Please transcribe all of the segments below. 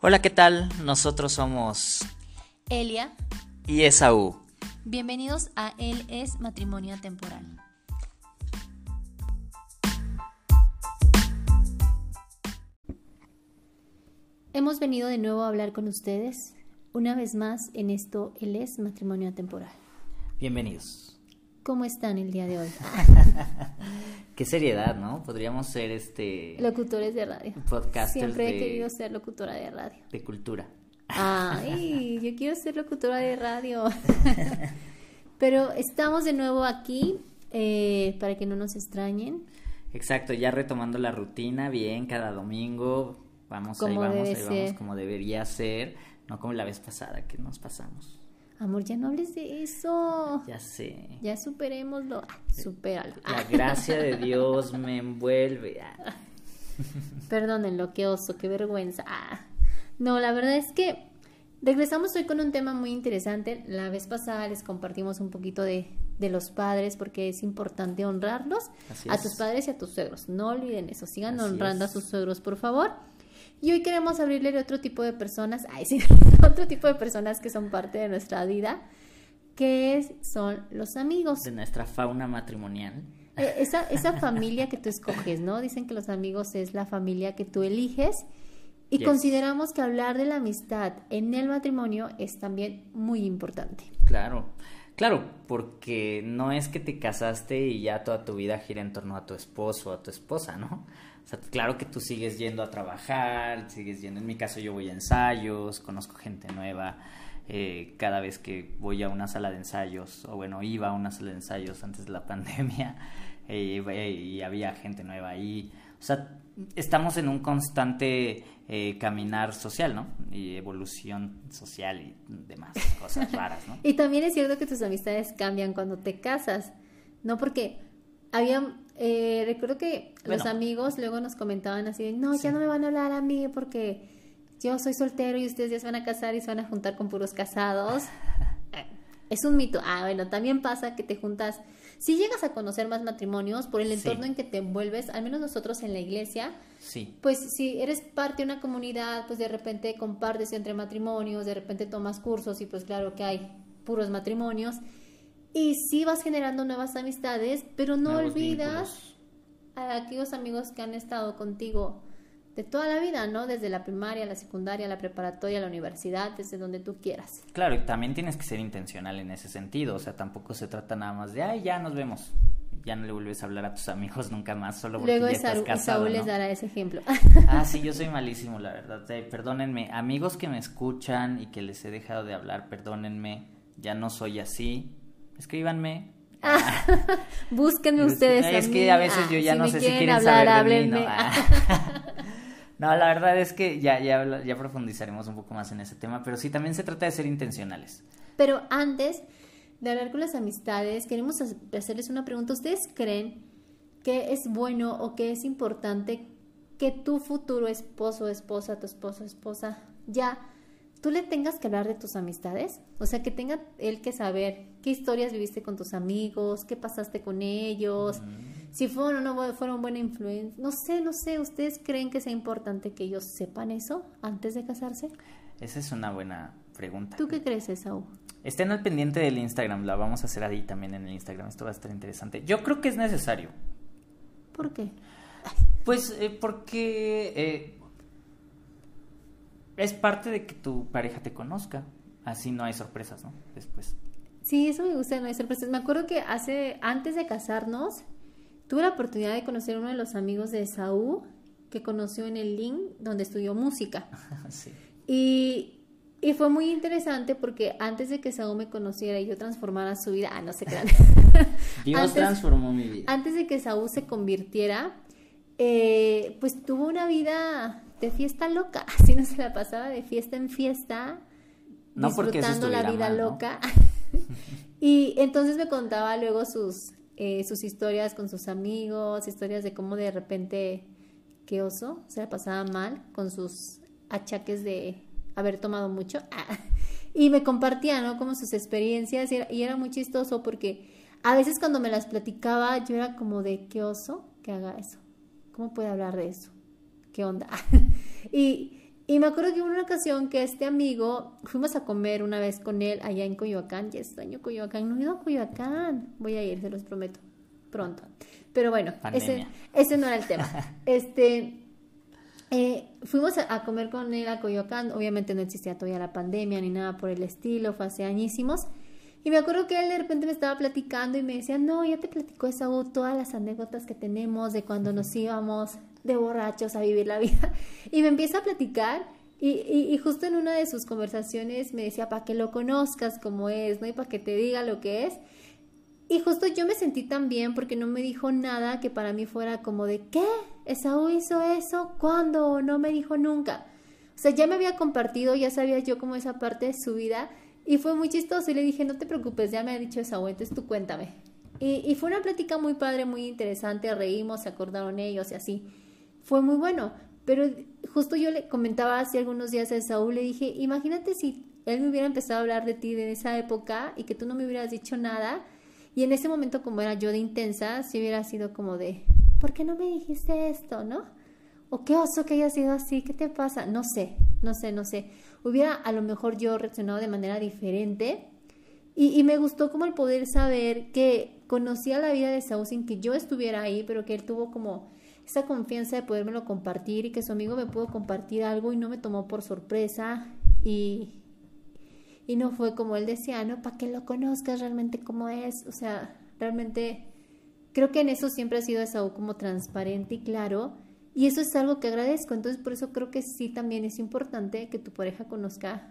Hola, ¿qué tal? Nosotros somos Elia. y Esaú. Bienvenidos a Él es Matrimonio Temporal. Hemos venido de nuevo a hablar con ustedes, una vez más en esto Él es Matrimonio Temporal. Bienvenidos. ¿Cómo están el día de hoy? Qué seriedad, ¿no? Podríamos ser este Locutores de radio. podcasters Siempre he de, querido ser locutora de radio. de cultura. Ay, yo quiero ser locutora de radio. Pero estamos de nuevo aquí eh, para que no nos extrañen. Exacto, ya retomando la rutina, bien, cada domingo. Vamos, ahí vamos, ahí vamos, como debería ser. No como la vez pasada que nos pasamos. Amor, ya no hables de eso. Ya sé. Ya superémoslo. Ah, supéralo. La gracia de Dios me envuelve. Ah. Perdónenlo, qué oso, qué vergüenza. Ah. No, la verdad es que regresamos hoy con un tema muy interesante. La vez pasada les compartimos un poquito de, de los padres porque es importante honrarlos Así a tus padres y a tus suegros. No olviden eso, sigan Así honrando es. a sus suegros, por favor. Y hoy queremos abrirle a otro tipo de personas, ay, sí, otro tipo de personas que son parte de nuestra vida, que es- son los amigos. De nuestra fauna matrimonial. Eh, Esa, esa familia que tú escoges, ¿no? Dicen que los amigos es la familia que tú eliges y Yes. consideramos que hablar de la amistad en el matrimonio es también muy importante. Claro, claro, porque no es que te casaste y ya toda tu vida gira en torno a tu esposo o a tu esposa, ¿no? Sea, claro que tú sigues yendo a trabajar, sigues yendo, en mi caso yo voy a ensayos, conozco gente nueva, eh, cada vez que voy a una sala de ensayos, o bueno, iba a una sala de ensayos antes de la pandemia, eh, eh, y había gente nueva ahí, o sea, estamos en un constante caminar social, ¿no? Y evolución social y demás cosas raras, ¿no? Y también es cierto que tus amistades cambian cuando te casas, ¿no? Porque había, eh, recuerdo que los amigos luego nos comentaban así, de, no, ya no me van a hablar a mí porque yo soy soltero y ustedes ya se van a casar y se van a juntar con puros casados. Eh, Es un mito. Ah, bueno, también pasa que te juntas, si llegas a conocer más matrimonios por el Sí. entorno en que te envuelves, al menos nosotros en la iglesia, Sí, pues si eres parte de una comunidad, pues de repente compartes entre matrimonios, de repente tomas cursos y pues claro que hay puros matrimonios. Y sí vas generando nuevas amistades, pero no Nuevos olvidas vínculos. a aquellos amigos que han estado contigo de toda la vida, ¿no? Desde la primaria, la secundaria, la preparatoria, la universidad, desde donde tú quieras. Claro, y también tienes que ser intencional en ese sentido, o sea, tampoco se trata nada más de, ay, ya nos vemos, ya no le vuelves a hablar a tus amigos nunca más, solo porque Luego ya estás casado, Esaú les ¿no? dará ese ejemplo. Ah, sí, yo soy malísimo, la verdad, perdónenme, amigos que me escuchan y que les he dejado de hablar, perdónenme, ya no soy así, escríbanme. Búsquenme Es que- ustedes. es a que a veces Ah, yo ya si no sé si quieren hablar, saber de mí. Ah. No, la verdad es que ya, ya, ya profundizaremos un poco más en ese tema, pero sí, también se trata de ser intencionales. Pero antes de hablar con las amistades, queremos ha- hacerles una pregunta. ¿Ustedes creen que es bueno o que es importante que tu futuro esposo, esposa, tu esposo, esposa, ya tú le tengas que hablar de tus amistades? O sea, que tenga él que saber qué historias viviste con tus amigos, qué pasaste con ellos, si fueron o no fueron buena influencia. No sé, no sé, ¿ustedes creen que sea importante que ellos sepan eso antes de casarse? Esa es una buena pregunta. ¿Tú qué crees, Esaú? Estén al pendiente del Instagram, la vamos a hacer ahí también en el Instagram, esto va a estar interesante. Yo creo que es necesario, ¿Por qué? pues eh, porque eh, es parte de que tu pareja te conozca, así no hay sorpresas, ¿no? Después. Sí, eso me gusta, hay sorpresas. Me acuerdo que hace, antes de casarnos, tuve la oportunidad de conocer a uno de los amigos de Saúl que conoció en el link donde estudió música. sí. Y, y fue muy interesante porque antes de que Saúl me conociera y yo transformara su vida, ah, no se crean. Dios Antes- transformó mi vida. antes de que Saúl se convirtiera, eh, pues tuvo una vida de fiesta loca. Así no se la pasaba de fiesta en fiesta, No porque disfrutando la vida mal, ¿no? loca. y entonces me contaba luego sus, eh, sus historias con sus amigos, historias de cómo de repente, qué oso, se la pasaba mal con sus achaques de haber tomado mucho. y me compartía, ¿no? Como sus experiencias y era, y era muy chistoso porque a veces cuando me las platicaba yo era como de qué oso que haga eso. ¿Cómo puede hablar de eso? ¿Qué onda? y, Y me acuerdo que hubo una ocasión que este amigo, fuimos a comer una vez con él allá en Coyoacán, ya extraño Coyoacán, no he ido a Coyoacán, voy a ir, se los prometo, pronto. Pero bueno, ese, ese no era el tema. Este, eh, fuimos a, comer con él a Coyoacán, obviamente no existía todavía la pandemia ni nada por el estilo, fue hace añísimos. Y me acuerdo que él de repente me estaba platicando y me decía, no, ya te platicó esa todas las anécdotas que tenemos de cuando nos íbamos de borrachos a vivir la vida. Y me empieza a platicar y, y, y justo en una de sus conversaciones me decía, para que lo conozcas como es, ¿no? Y para que te diga lo que es. Y justo yo me sentí tan bien porque no me dijo nada que para mí fuera como de, ¿qué? ¿Esaú hizo eso? ¿Cuándo? No me dijo nunca. O sea, ya me había compartido, ya sabía yo como esa parte de su vida y fue muy chistoso y le dije, no te preocupes, ya me ha dicho Esaú, entonces tú cuéntame. Y, fue una plática muy padre, muy interesante, reímos, se acordaron ellos y así. Fue muy bueno, pero justo yo le comentaba hace algunos días a Esaú, le dije, imagínate si él me hubiera empezado a hablar de ti de esa época y que tú no me hubieras dicho nada y en ese momento, como era yo de intensa, si hubiera sido como de, ¿por qué no me dijiste esto, no? O qué oso que haya sido así, ¿qué te pasa? No sé, no sé, no sé. Hubiera a lo mejor yo reaccionado de manera diferente. Y, me gustó como el poder saber que conocía la vida de Saúl sin que yo estuviera ahí, pero que él tuvo como esa confianza de podérmelo compartir y que su amigo me pudo compartir algo y no me tomó por sorpresa y, y no fue como él decía, ¿no? Para que lo conozcas realmente cómo es. O sea, realmente creo que en eso siempre ha sido Esaú como transparente y claro. Y eso es algo que agradezco. Entonces, por eso creo que sí también es importante que tu pareja conozca,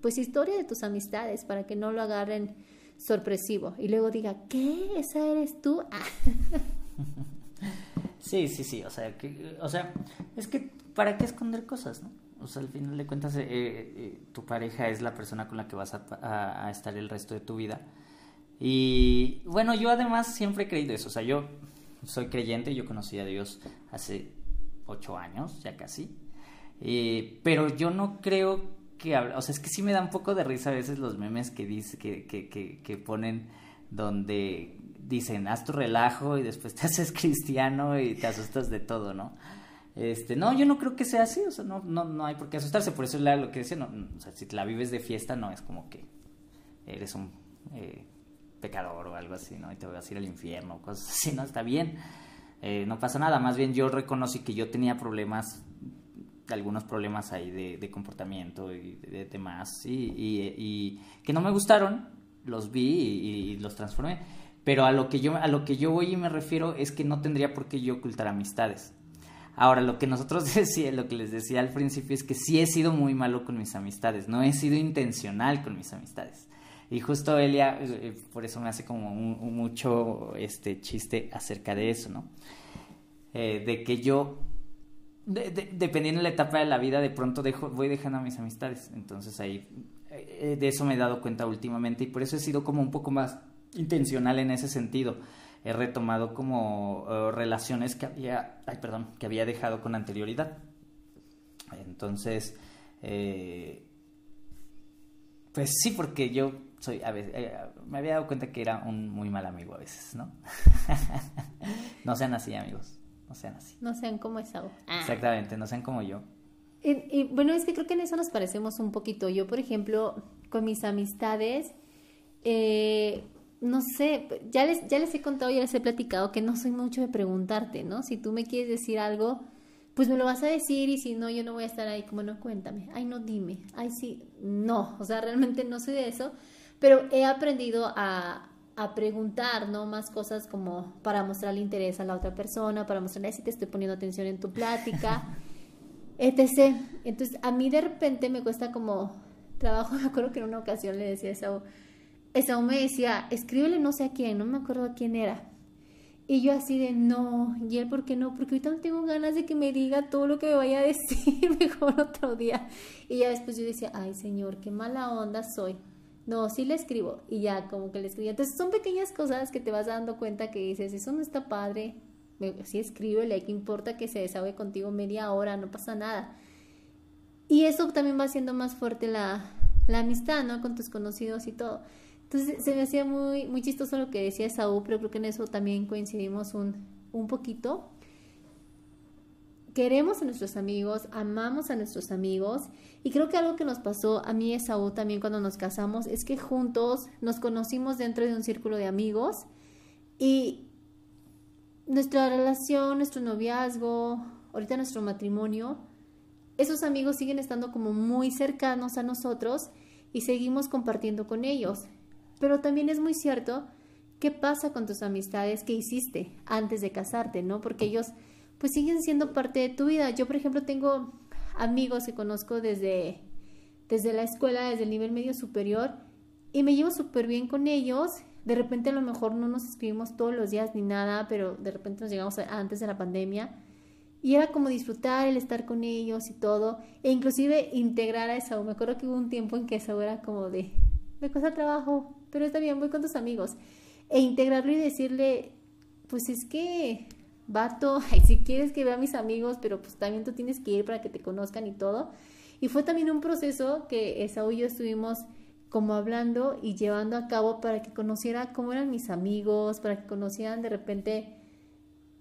pues, historia de tus amistades para que no lo agarren sorpresivo y luego diga, ¿qué? ¿Esa eres tú? Sí, sí, sí. O sea, que, o sea, es que, ¿para qué esconder cosas, no? O sea, al final de cuentas, eh, eh, tu pareja es la persona con la que vas a, estar el resto de tu vida. Y bueno, yo además siempre he creído eso. O sea, yo soy creyente, yo conocí a Dios hace ocho años, ya casi. pero yo no creo que... O sea, es que sí me da un poco de risa a veces los memes que, dice, que, que, que, ponen donde dicen, haz tu relajo y después te haces cristiano y te asustas de todo, ¿no? Este, no, yo no creo que sea así, o sea, no, no, no hay por qué asustarse, por eso es lo que decía, no, o sea, si la vives de fiesta no es como que eres un eh, pecador o algo así, ¿no? Y te vas a ir al infierno, cosas así, ¿no? Está bien, eh, no pasa nada, más bien yo reconocí que yo tenía problemas, algunos problemas ahí de, comportamiento y de, demás, y, que no me gustaron, los vi y, los transformé, pero a lo que yo, a lo que yo voy y me refiero es que no tendría por qué yo ocultar amistades. Ahora, lo que nosotros decía, lo que les decía al principio es que sí he sido muy malo con mis amistades, no he sido intencional con mis amistades. Y justo Elia, eh, por eso me hace como un, mucho este chiste acerca de eso, ¿no? Eh, de que yo, dependiendo de la etapa de la vida, de pronto dejo, voy dejando a mis amistades. Entonces ahí, eh, de eso me he dado cuenta últimamente y por eso he sido como un poco más intencional en ese sentido he retomado como eh, relaciones que había, ay, perdón, que había dejado con anterioridad. Entonces, eh, pues sí, porque yo soy, a veces, eh, me había dado cuenta que era un muy mal amigo a veces, ¿no? no sean así, amigos, no sean así. No sean como esa. Ah. Exactamente, no sean como yo. Y, y, bueno, es que creo que en eso nos parecemos un poquito. Yo, por ejemplo, con mis amistades, eh, no sé, ya les, ya les he contado, ya les he platicado que no soy mucho de preguntarte, ¿no? Si tú me quieres decir algo, pues me lo vas a decir y si no, yo no voy a estar ahí como, no, cuéntame, ay, no, dime, ay, sí, no, o sea, realmente no soy de eso, pero he aprendido a, a preguntar, ¿no? Más cosas como para mostrarle interés a la otra persona, para mostrarle si te estoy poniendo atención en tu plática, etc. Entonces, a mí de repente me cuesta como trabajo, me acuerdo que en una ocasión le decía eso esa me decía, escríbele no sé a quién, no me acuerdo a quién era. Y yo así de, no, y él, ¿por qué no? Porque ahorita no tengo ganas de que me diga todo lo que me vaya a decir, mejor otro día. Y ya después yo decía, ay señor, qué mala onda soy. No, sí le escribo. Y ya como que le escribía. Entonces son pequeñas cosas que te vas dando cuenta que dices, eso no está padre. Sí escríbele, ¿qué importa que se desahogue contigo media hora? No pasa nada. Y eso también va haciendo más fuerte la, la amistad, ¿no? Con tus conocidos y todo. Entonces se me hacía muy, muy chistoso lo que decía Saúl, pero creo que en eso también coincidimos un, un poquito. Queremos a nuestros amigos, amamos a nuestros amigos y creo que algo que nos pasó a mí y a Saúl también cuando nos casamos es que juntos nos conocimos dentro de un círculo de amigos y nuestra relación, nuestro noviazgo, ahorita nuestro matrimonio, esos amigos siguen estando como muy cercanos a nosotros y seguimos compartiendo con ellos. Pero también es muy cierto qué pasa con tus amistades que hiciste antes de casarte, ¿no? Porque ellos pues siguen siendo parte de tu vida. Yo, por ejemplo, tengo amigos que conozco desde, desde la escuela, desde el nivel medio superior, y me llevo súper bien con ellos. De repente a lo mejor no nos escribimos todos los días ni nada, pero de repente nos llegamos antes de la pandemia. Y era como disfrutar el estar con ellos y todo, e inclusive integrar a Esaú. Me acuerdo que hubo un tiempo en que Esaú era como de, me cuesta trabajo, pero está bien, voy con tus amigos. E integrarlo y decirle, pues es que vato, si quieres que vea a mis amigos, pero pues también tú tienes que ir para que te conozcan y todo. Y fue también un proceso que Esaú y yo estuvimos como hablando y llevando a cabo para que conociera cómo eran mis amigos, para que conocieran de repente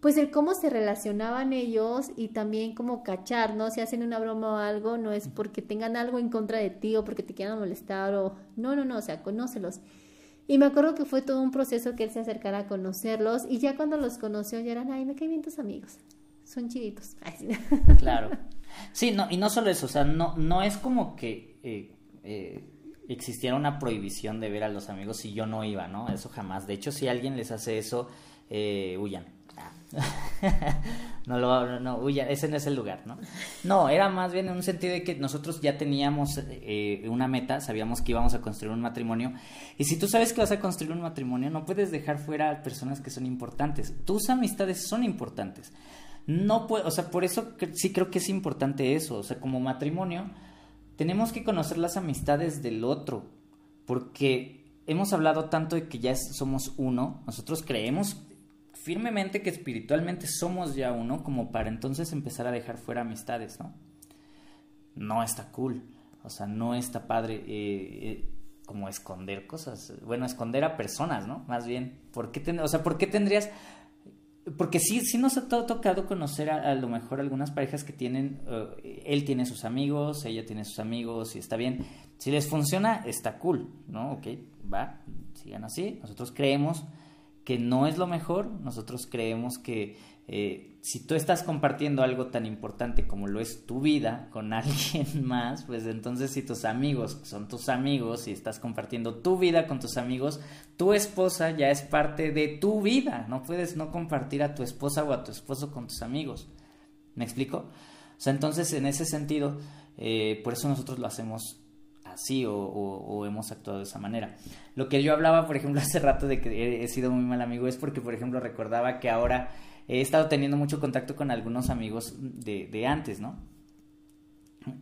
pues el cómo se relacionaban ellos y también como cachar, ¿no? Si hacen una broma o algo, no es porque tengan algo en contra de ti o porque te quieran molestar o no, no, no, o sea, conócelos. Y me acuerdo que fue todo un proceso que él se acercara a conocerlos y ya cuando los conoció ya eran, ay, me caen bien tus amigos, son chiditos. Claro. Sí, no, y no solo eso, o sea, no, no es como que eh, eh, existiera una prohibición de ver a los amigos si yo no iba, ¿no? Eso jamás. De hecho, si alguien les hace eso, eh, huyan. no lo no, huyan, ese no es el lugar, ¿no? No, era más bien en un sentido de que nosotros ya teníamos eh, una meta, sabíamos que íbamos a construir un matrimonio. Y si tú sabes que vas a construir un matrimonio, no puedes dejar fuera a personas que son importantes. Tus amistades son importantes. No puedo, o sea, por eso sí creo que es importante eso. O sea, como matrimonio, tenemos que conocer las amistades del otro. Porque hemos hablado tanto de que ya somos uno. Nosotros creemos firmemente que espiritualmente somos ya uno como para entonces empezar a dejar fuera amistades, ¿no? No está cool, o sea, no está padre eh, eh, como esconder cosas, bueno, esconder a personas, ¿no? Más bien, ¿por qué, o sea, ¿por qué tendrías... Porque sí, sí nos ha tocado conocer a, lo mejor algunas parejas que tienen, eh, él tiene sus amigos, ella tiene sus amigos y está bien. Si les funciona, está cool, ¿no? Ok, va, sigan así. Nosotros creemos que no es lo mejor. Nosotros creemos que eh, si tú estás compartiendo algo tan importante como lo es tu vida con alguien más, pues entonces si tus amigos son tus amigos y estás compartiendo tu vida con tus amigos, tu esposa ya es parte de tu vida. No puedes no compartir a tu esposa o a tu esposo con tus amigos. ¿Me explico? O sea, entonces en ese sentido, eh, por eso nosotros lo hacemos así o, hemos actuado de esa manera. Lo que yo hablaba, por ejemplo, hace rato de que he, sido muy mal amigo es porque, por ejemplo, recordaba que ahora he estado teniendo mucho contacto con algunos amigos de, de antes, ¿no?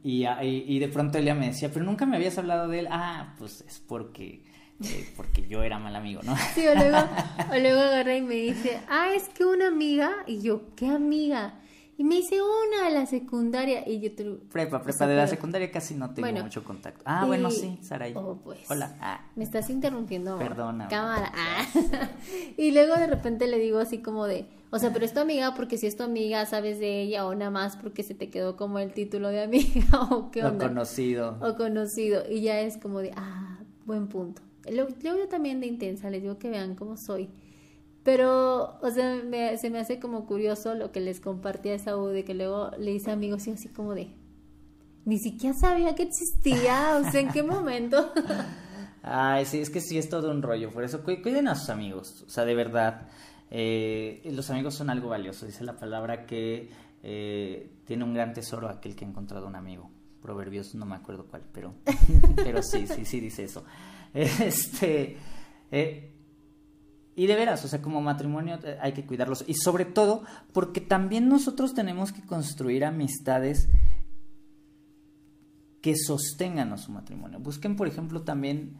Y, y, de pronto Elia me decía, pero nunca me habías hablado de él. Ah, pues es porque... Eh, porque yo era mal amigo, ¿no? Sí, o luego, o luego agarré y me dice, ah, es que una amiga, y yo, ¿qué amiga? Y me hice una a la secundaria y yo te Prepa, prepa, de la secundaria casi no tengo mucho contacto. Ah, bueno, sí, Saray. Oh, pues. Hola. Ah. Me estás interrumpiendo. Perdona. Cámara. Ah. y luego de repente le digo así como de, o sea, pero es tu amiga porque si es tu amiga sabes de ella o nada más porque se te quedó como el título de amiga o qué onda. O conocido. O conocido. Y ya es como de, ah, buen punto. Luego, luego yo también de intensa, les digo que vean cómo soy. Pero, o sea, se me hace como curioso lo que les compartía esa U de que luego le hice amigos y así como de, ni siquiera sabía que existía, o sea, ¿en qué momento? Ay, sí, es que sí es todo un rollo, por eso cuiden a sus amigos, o sea, de verdad, eh, los amigos son algo valioso, dice la palabra que eh, tiene un gran tesoro aquel que ha encontrado un amigo. Proverbios, no me acuerdo cuál, pero, pero sí, sí, sí dice eso. Este, eh, y de veras, o sea, como matrimonio eh, hay que cuidarlos. Y sobre todo porque también nosotros tenemos que construir amistades que sostengan a su matrimonio. Busquen, por ejemplo, también...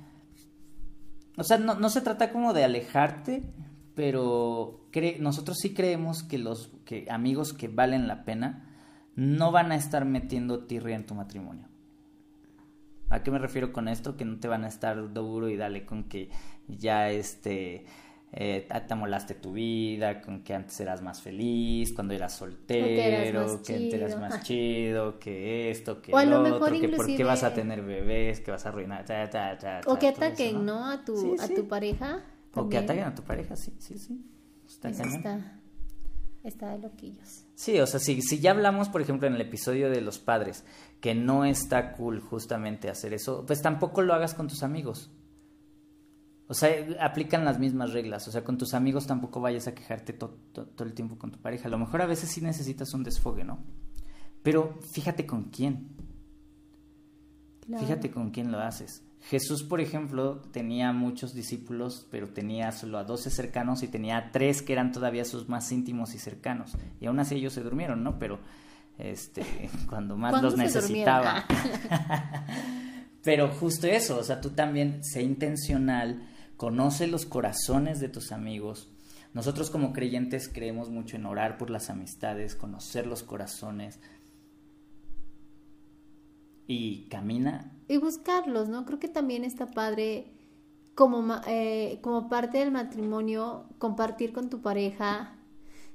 O sea, no, se trata como de alejarte, pero nosotros sí creemos que los que amigos que valen la pena no van a estar metiendo tirria en tu matrimonio. ¿A qué me refiero con esto? Que no te van a estar duro y dale con que ya este eh, te amolaste tu vida, con que antes eras más feliz, cuando eras soltero, que, antes eras más chido, que esto, que lo, otro, que por qué vas a tener bebés, que vas a arruinar, o que ataquen, ¿no? A tu, a tu pareja. O que ataquen a tu pareja, sí, sí, sí. Está, está, está de loquillos. Sí, o sea, si, si ya hablamos, por ejemplo, en el episodio de los padres, que no está cool justamente hacer eso, pues tampoco lo hagas con tus amigos. O sea, aplican las mismas reglas. O sea, con tus amigos tampoco vayas a quejarte todo el tiempo con tu pareja. A lo mejor a veces sí necesitas un desfogue, ¿no? Pero fíjate con quién. Fíjate con quién lo haces. Jesús, por ejemplo, tenía muchos discípulos, pero tenía solo a doce cercanos y tenía tres que eran todavía sus más íntimos y cercanos. Y aún así ellos se durmieron, ¿no? Pero este, cuando más los necesitaba. pero justo eso, o sea, tú también sé intencional conoce los corazones de tus amigos. Nosotros como creyentes creemos mucho en orar por las amistades, conocer los corazones y camina. Y buscarlos, ¿no? Creo que también está padre como, eh, como parte del matrimonio compartir con tu pareja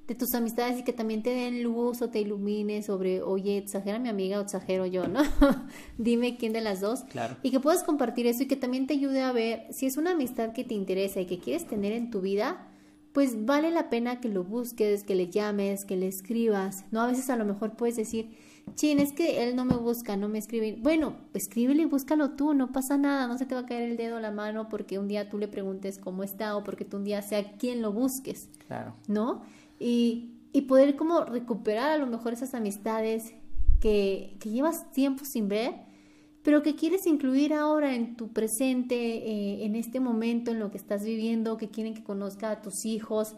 de tus amistades y que también te den luz o te ilumine sobre, oye, exagera mi amiga o exagero yo, ¿no? Dime quién de las dos. Claro. Y que puedas compartir eso y que también te ayude a ver si es una amistad que te interesa y que quieres tener en tu vida, pues vale la pena que lo busques, que le llames, que le escribas, ¿no? A veces a lo mejor puedes decir, chin, es que él no me busca, no me escribe. Bueno, escríbele y búscalo tú, no pasa nada, no se te va a caer el dedo a la mano porque un día tú le preguntes cómo está o porque tú un día sea quien lo busques. Claro. ¿No? Y, y poder como recuperar a lo mejor esas amistades que, que, llevas tiempo sin ver, pero que quieres incluir ahora en tu presente, eh, en este momento, en lo que estás viviendo, que quieren que conozca a tus hijos,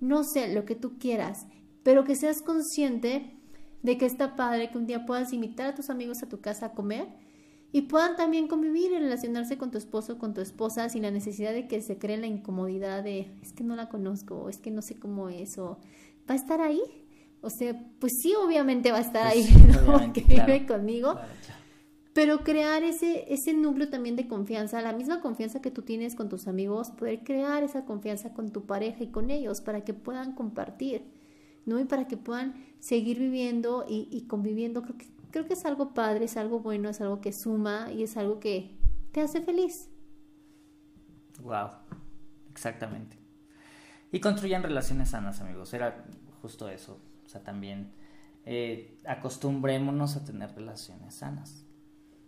no sé, lo que tú quieras, pero que seas consciente de que está padre que un día puedas invitar a tus amigos a tu casa a comer y puedan también convivir y relacionarse con tu esposo o con tu esposa sin la necesidad de que se cree la incomodidad de es que no la conozco o es que no sé cómo es o va a estar ahí. O sea, pues sí, obviamente va a estar pues ahí, que vive conmigo. pero crear ese, ese núcleo también de confianza, la misma confianza que tú tienes con tus amigos, poder crear esa confianza con tu pareja y con ellos para que puedan compartir, ¿no? Y para que puedan seguir viviendo y, y conviviendo. Creo que creo que es algo padre, es algo bueno, es algo que suma y es algo que te hace feliz. Wow, exactamente. Y construyan relaciones sanas, amigos. Era justo eso. O sea, también eh, acostumbrémonos a tener relaciones sanas.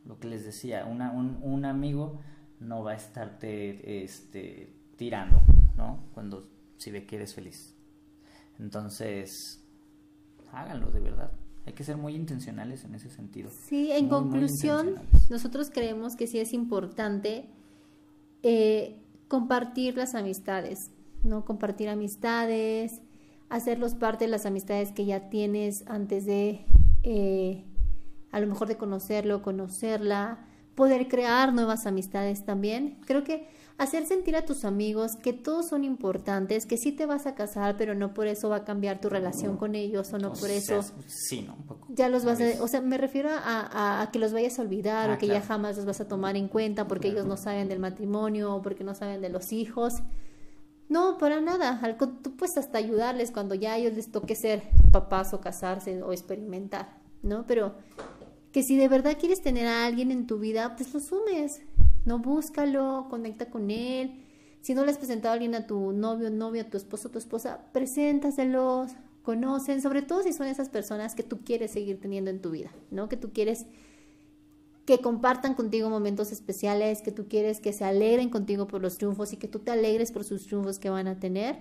Lo que les decía, un, un, amigo no va a estarte este, tirando, ¿no? Cuando si ve que eres feliz. Entonces, háganlo de verdad. Hay que ser muy intencionales en ese sentido. Sí, en conclusión, nosotros creemos que sí es importante eh, compartir las amistades, ¿no? Compartir amistades, hacerlos parte de las amistades que ya tienes antes de, eh, a lo mejor de conocerlo, conocerla, poder crear nuevas amistades también. Creo que hacer sentir a tus amigos que todos son importantes, que sí te vas a casar, pero no por eso va a cambiar tu relación con ellos o no por eso. Sí, ¿no? Un poco. Ya los vas a, o sea, me refiero a, que los vayas a olvidar ah, o que ya jamás los vas a tomar en cuenta porque ellos no saben del matrimonio o porque no saben de los hijos. No, para nada. Tú puedes hasta ayudarles cuando ya a ellos les toque ser papás o casarse o experimentar, ¿no? Pero que si de verdad quieres tener a alguien en tu vida, pues lo sumes. No búscalo, conecta con él. Si no le has presentado a alguien a tu novio, novia, tu esposo, tu esposa, preséntaselos, conocen, sobre todo si son esas personas que tú quieres seguir teniendo en tu vida, ¿no? Que tú quieres que compartan contigo momentos especiales, que tú quieres que se alegren contigo por los triunfos y que tú te alegres por sus triunfos que van a tener,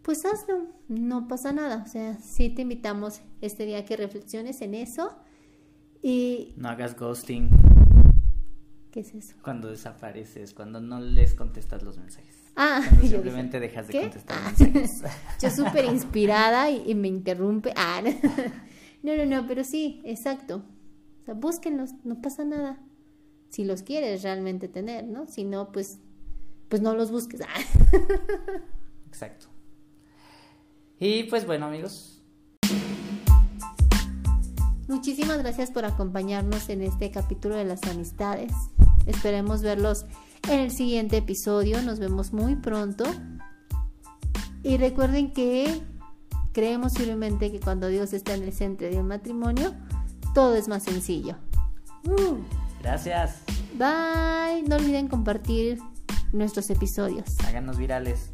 pues hazlo, no pasa nada. O sea, sí te invitamos este día a que reflexiones en eso y... No hagas ghosting. ¿Qué es eso? Cuando desapareces, cuando no les contestas los mensajes. Ah, simplemente dejas de contestar ah, mensajes. yo súper inspirada y, me interrumpe. Ah, no, no, no, pero sí, exacto. O sea, búsquenlos, no pasa nada. Si los quieres realmente tener, ¿no? Si no, pues, pues no los busques. Ah. Exacto. Y pues bueno, amigos. Muchísimas gracias por acompañarnos en este capítulo de las amistades. Esperemos verlos en el siguiente episodio. Nos vemos muy pronto. Y recuerden que creemos firmemente que cuando Dios está en el centro de un matrimonio, todo es más sencillo. Uh, gracias. Bye. No olviden compartir nuestros episodios. Háganos virales.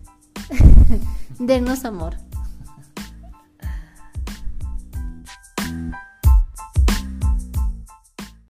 Denos amor.